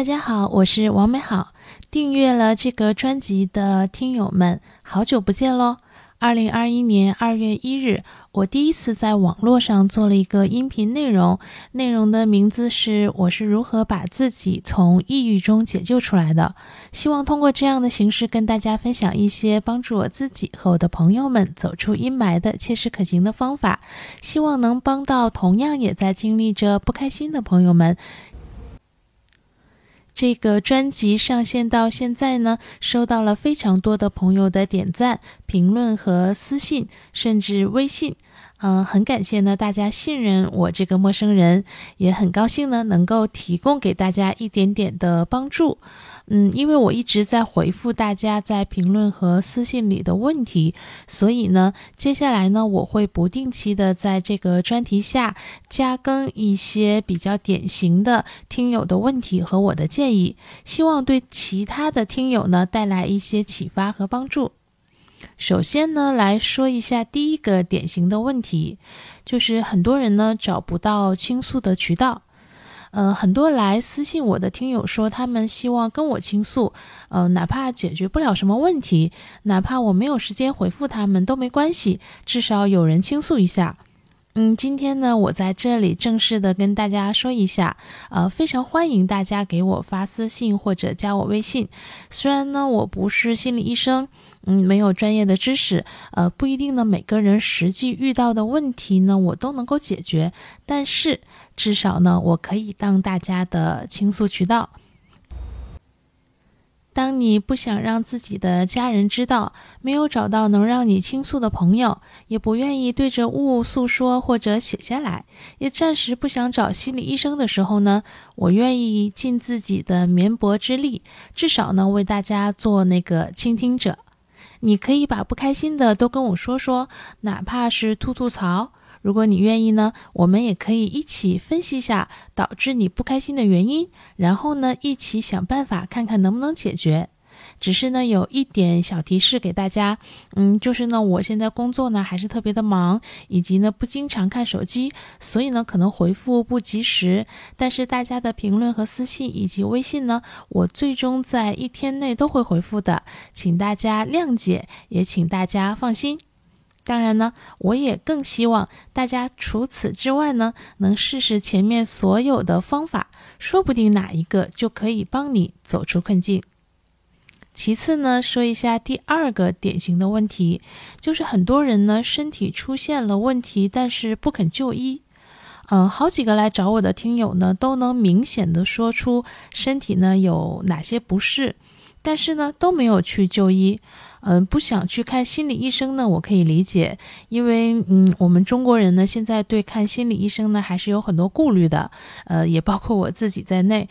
大家好，我是王美好。订阅了这个专辑的听友们，好久不见喽！二零二一年二月一日，我第一次在网络上做了一个音频内容，内容的名字是“我是如何把自己从抑郁中解救出来的”。希望通过这样的形式跟大家分享一些帮助我自己和我的朋友们走出阴霾的切实可行的方法，希望能帮到同样也在经历着不开心的朋友们。这个专辑上线到现在呢，收到了非常多的朋友的点赞、评论和私信，甚至微信。嗯，很感谢呢，大家信任我这个陌生人，也很高兴呢，能够提供给大家一点点的帮助。嗯，因为我一直在回复大家在评论和私信里的问题，所以呢，接下来呢，我会不定期的在这个专题下加更一些比较典型的听友的问题和我的建议，希望对其他的听友呢带来一些启发和帮助。首先呢，来说一下第一个典型的问题，就是很多人呢找不到倾诉的渠道。嗯，很多来私信我的听友说，他们希望跟我倾诉，嗯，哪怕解决不了什么问题，哪怕我没有时间回复他们都没关系，至少有人倾诉一下。嗯，今天呢，我在这里正式的跟大家说一下，呃，非常欢迎大家给我发私信或者加我微信。虽然呢，我不是心理医生。嗯，没有专业的知识，呃，不一定呢。每个人实际遇到的问题呢，我都能够解决。但是至少呢，我可以当大家的倾诉渠道。当你不想让自己的家人知道，没有找到能让你倾诉的朋友，也不愿意对着物诉说或者写下来，也暂时不想找心理医生的时候呢，我愿意尽自己的绵薄之力，至少呢，为大家做那个倾听者。你可以把不开心的都跟我说说，哪怕是吐吐槽。如果你愿意呢，我们也可以一起分析一下导致你不开心的原因，然后呢，一起想办法看看能不能解决。只是呢，有一点小提示给大家，嗯，就是呢，我现在工作呢还是特别的忙，以及呢不经常看手机，所以呢可能回复不及时。但是大家的评论和私信以及微信呢，我最终在一天内都会回复的，请大家谅解，也请大家放心。当然呢，我也更希望大家除此之外呢，能试试前面所有的方法，说不定哪一个就可以帮你走出困境。其次呢，说一下第二个典型的问题，就是很多人呢身体出现了问题，但是不肯就医。嗯，好几个来找我的听友呢，都能明显的说出身体呢有哪些不适，但是呢都没有去就医。嗯，不想去看心理医生呢，我可以理解，因为嗯，我们中国人呢现在对看心理医生呢还是有很多顾虑的，呃，也包括我自己在内。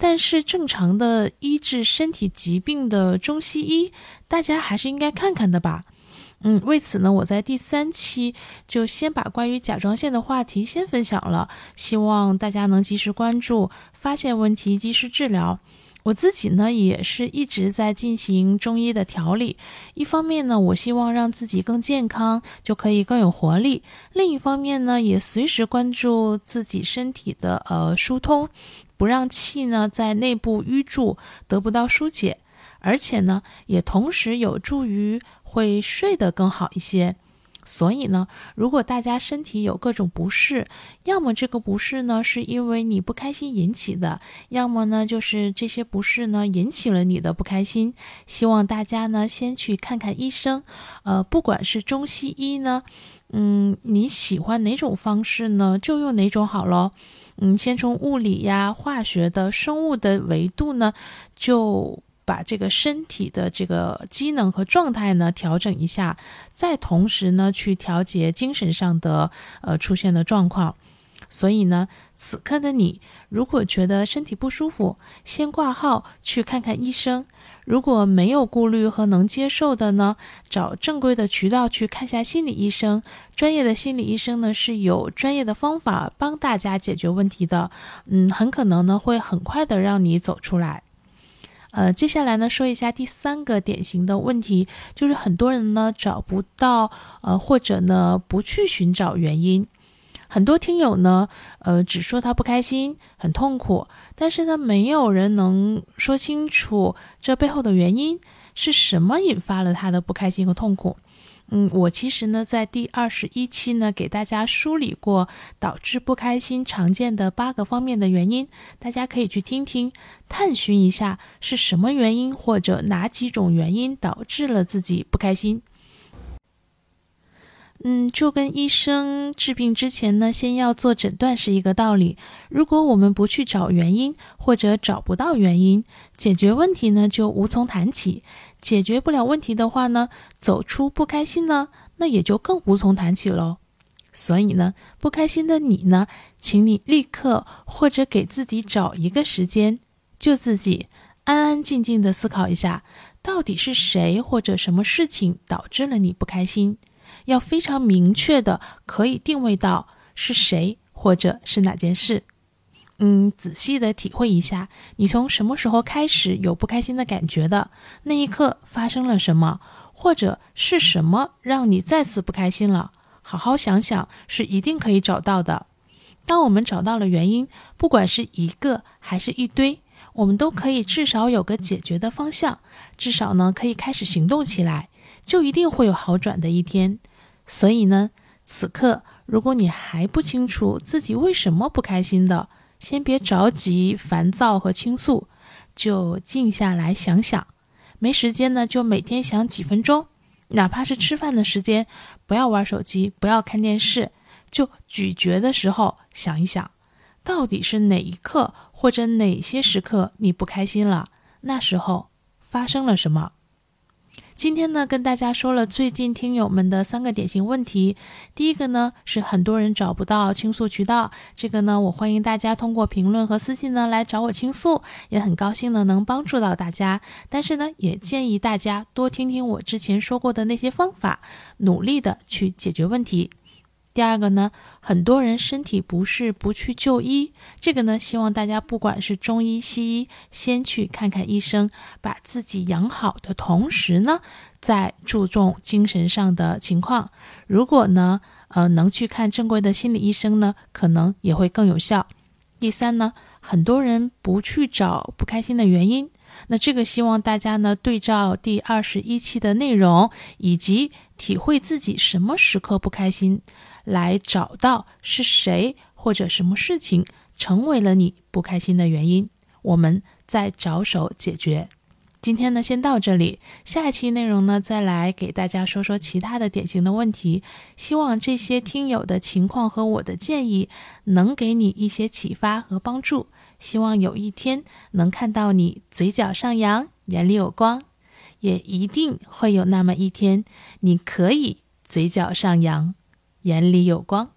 但是正常的医治身体疾病的中西医，大家还是应该看看的吧。嗯，为此呢，我在第三期就先把关于甲状腺的话题先分享了，希望大家能及时关注，发现问题及时治疗。我自己呢也是一直在进行中医的调理，一方面呢，我希望让自己更健康，就可以更有活力；另一方面呢，也随时关注自己身体的呃疏通。不让气呢在内部淤住，得不到疏解，而且呢也同时有助于会睡得更好一些。所以呢，如果大家身体有各种不适，要么这个不适呢是因为你不开心引起的，要么呢就是这些不适呢引起了你的不开心。希望大家呢先去看看医生，呃，不管是中西医呢，嗯，你喜欢哪种方式呢，就用哪种好咯。嗯，先从物理呀、化学的、生物的维度呢，就把这个身体的这个机能和状态呢调整一下，再同时呢去调节精神上的呃出现的状况。所以呢，此刻的你如果觉得身体不舒服，先挂号去看看医生。如果没有顾虑和能接受的呢，找正规的渠道去看下心理医生。专业的心理医生呢是有专业的方法帮大家解决问题的。嗯，很可能呢会很快的让你走出来。呃，接下来呢说一下第三个典型的问题，就是很多人呢找不到呃或者呢不去寻找原因。很多听友呢，呃，只说他不开心、很痛苦，但是呢，没有人能说清楚这背后的原因是什么引发了他的不开心和痛苦。嗯，我其实呢，在第二十一期呢，给大家梳理过导致不开心常见的八个方面的原因，大家可以去听听，探寻一下是什么原因或者哪几种原因导致了自己不开心。嗯，就跟医生治病之前呢，先要做诊断是一个道理。如果我们不去找原因，或者找不到原因，解决问题呢，就无从谈起。解决不了问题的话呢，走出不开心呢，那也就更无从谈起喽。所以呢，不开心的你呢，请你立刻或者给自己找一个时间，就自己安安静静的思考一下，到底是谁或者什么事情导致了你不开心，要非常明确的可以定位到是谁或者是哪件事。嗯，仔细的体会一下，你从什么时候开始有不开心的感觉的？那一刻发生了什么，或者是什么让你再次不开心了？好好想想，是一定可以找到的。当我们找到了原因，不管是一个还是一堆，我们都可以至少有个解决的方向，至少呢可以开始行动起来，就一定会有好转的一天。所以呢，此刻如果你还不清楚自己为什么不开心的，先别着急、烦躁和倾诉，就静下来想想。没时间呢，就每天想几分钟，哪怕是吃饭的时间，不要玩手机，不要看电视，就咀嚼的时候想一想，到底是哪一刻或者哪些时刻你不开心了？那时候发生了什么？今天呢，跟大家说了最近听友们的三个典型问题。第一个呢，是很多人找不到倾诉渠道。这个呢，我欢迎大家通过评论和私信呢来找我倾诉，也很高兴呢能帮助到大家。但是呢，也建议大家多听听我之前说过的那些方法，努力的去解决问题。第二个呢，很多人身体不适不去就医，这个呢，希望大家不管是中医西医，先去看看医生，把自己养好的同时呢，再注重精神上的情况。如果呢，呃，能去看正规的心理医生呢，可能也会更有效。第三呢，很多人不去找不开心的原因。那这个希望大家呢对照第二十一期的内容，以及体会自己什么时刻不开心，来找到是谁或者什么事情成为了你不开心的原因，我们再着手解决。今天呢先到这里，下一期内容呢再来给大家说说其他的典型的问题。希望这些听友的情况和我的建议能给你一些启发和帮助。希望有一天能看到你嘴角上扬，眼里有光，也一定会有那么一天，你可以嘴角上扬，眼里有光。